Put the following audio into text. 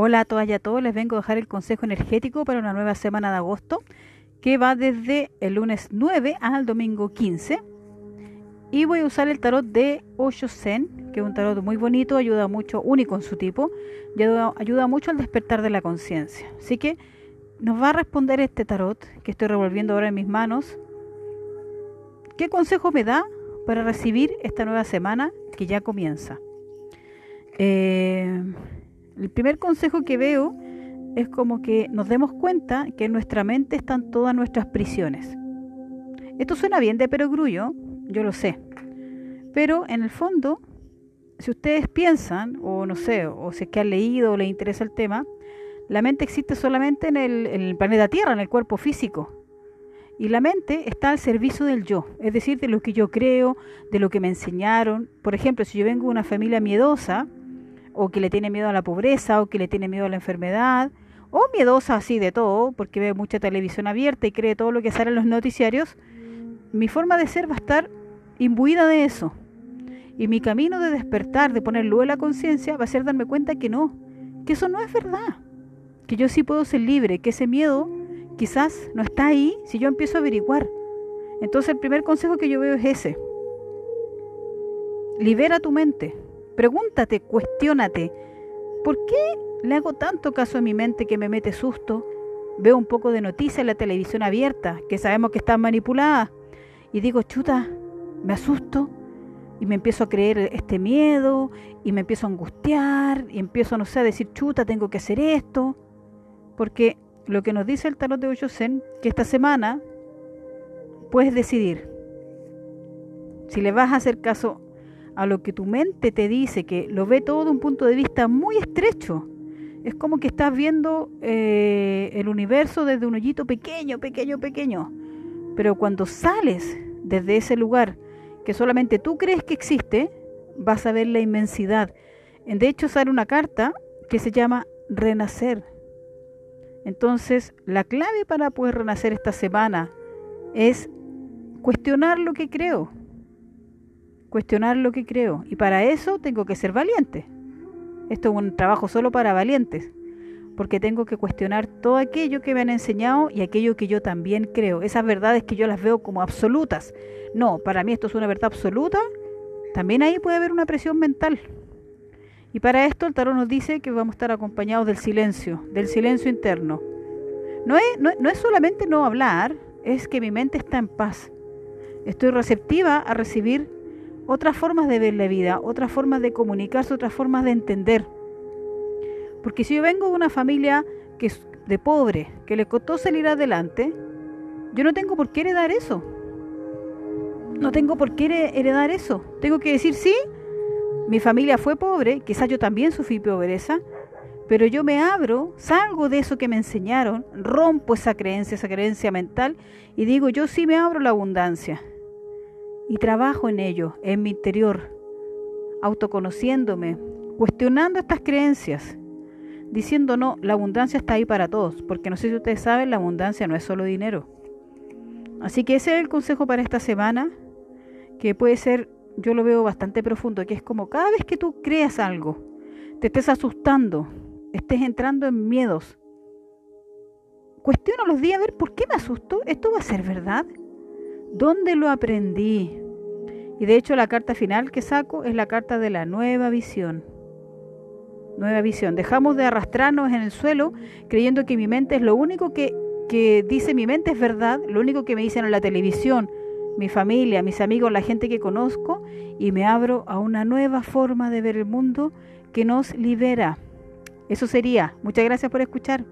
Hola a todas y a todos, les vengo a dejar el consejo energético para una nueva semana de agosto que va desde el lunes 9 al domingo 15. Y voy a usar el tarot de Osho Zen, que es un tarot muy bonito, ayuda mucho, único en su tipo, ayuda mucho al despertar de la conciencia. Así que nos va a responder este tarot que estoy revolviendo ahora en mis manos. ¿Qué consejo me da para recibir esta nueva semana que ya comienza? Eh, el primer consejo que veo es como que nos demos cuenta que en nuestra mente están todas nuestras prisiones. Esto suena bien de perogrullo, yo lo sé. Pero en el fondo, si ustedes piensan, o no sé, o si es que han leído o les interesa el tema, la mente existe solamente en el, en el planeta Tierra, en el cuerpo físico. Y la mente está al servicio del yo, es decir, de lo que yo creo, de lo que me enseñaron. Por ejemplo, si yo vengo de una familia miedosa, o que le tiene miedo a la pobreza, o que le tiene miedo a la enfermedad, o miedosa así de todo, porque ve mucha televisión abierta y cree todo lo que sale en los noticiarios, mi forma de ser va a estar imbuida de eso. Y mi camino de despertar, de poner luz en la conciencia, va a ser darme cuenta que no, que eso no es verdad, que yo sí puedo ser libre, que ese miedo quizás no está ahí si yo empiezo a averiguar. Entonces el primer consejo que yo veo es ese. Libera tu mente, Pregúntate, cuestiónate, ¿por qué le hago tanto caso a mi mente que me mete susto? Veo un poco de noticias en la televisión abierta, que sabemos que están manipuladas, y digo, chuta, me asusto y me empiezo a creer este miedo y me empiezo a angustiar y empiezo, no sé, a decir, chuta, tengo que hacer esto. Porque lo que nos dice el tarot de Oyosen, que esta semana puedes decidir si le vas a hacer caso a lo que tu mente te dice, que lo ve todo de un punto de vista muy estrecho. Es como que estás viendo eh, el universo desde un hoyito pequeño, pequeño, pequeño. Pero cuando sales desde ese lugar que solamente tú crees que existe, vas a ver la inmensidad. De hecho, sale una carta que se llama renacer. Entonces, la clave para poder renacer esta semana es cuestionar lo que creo, cuestionar lo que creo. Y para eso tengo que ser valiente. Esto es un trabajo solo para valientes, porque tengo que cuestionar todo aquello que me han enseñado y aquello que yo también creo. Esas verdades que yo las veo como absolutas. No, para mí esto es una verdad absoluta. También ahí puede haber una presión mental. Y para esto el tarot nos dice que vamos a estar acompañados del silencio, del silencio interno. No es, no, no es solamente no hablar, es que mi mente está en paz. Estoy receptiva a recibir otras formas de ver la vida, otras formas de comunicarse, otras formas de entender. Porque si yo vengo de una familia que es de pobre, que le costó salir adelante, yo no tengo por qué heredar eso. No tengo por qué heredar eso. Tengo que decir, sí, mi familia fue pobre, quizás yo también sufrí pobreza, pero yo me abro, salgo de eso que me enseñaron, rompo esa creencia, esa creencia mental y digo, yo sí me abro la abundancia y trabajo en ello, en mi interior, autoconociéndome, cuestionando estas creencias, diciendo no, la abundancia está ahí para todos, porque no sé si ustedes saben, la abundancia no es solo dinero. Así que ese es el consejo para esta semana, que puede ser, yo lo veo bastante profundo, que es como cada vez que tú creas algo, te estés asustando, estés entrando en miedos, cuestiona los días a ver por qué me asusto, esto va a ser verdad. ¿Dónde lo aprendí? Y de hecho la carta final que saco es la carta de la nueva visión. Nueva visión. Dejamos de arrastrarnos en el suelo creyendo que mi mente es lo único que, que dice mi mente es verdad, lo único que me dicen en la televisión, mi familia, mis amigos, la gente que conozco, y me abro a una nueva forma de ver el mundo que nos libera. Eso sería. Muchas gracias por escuchar.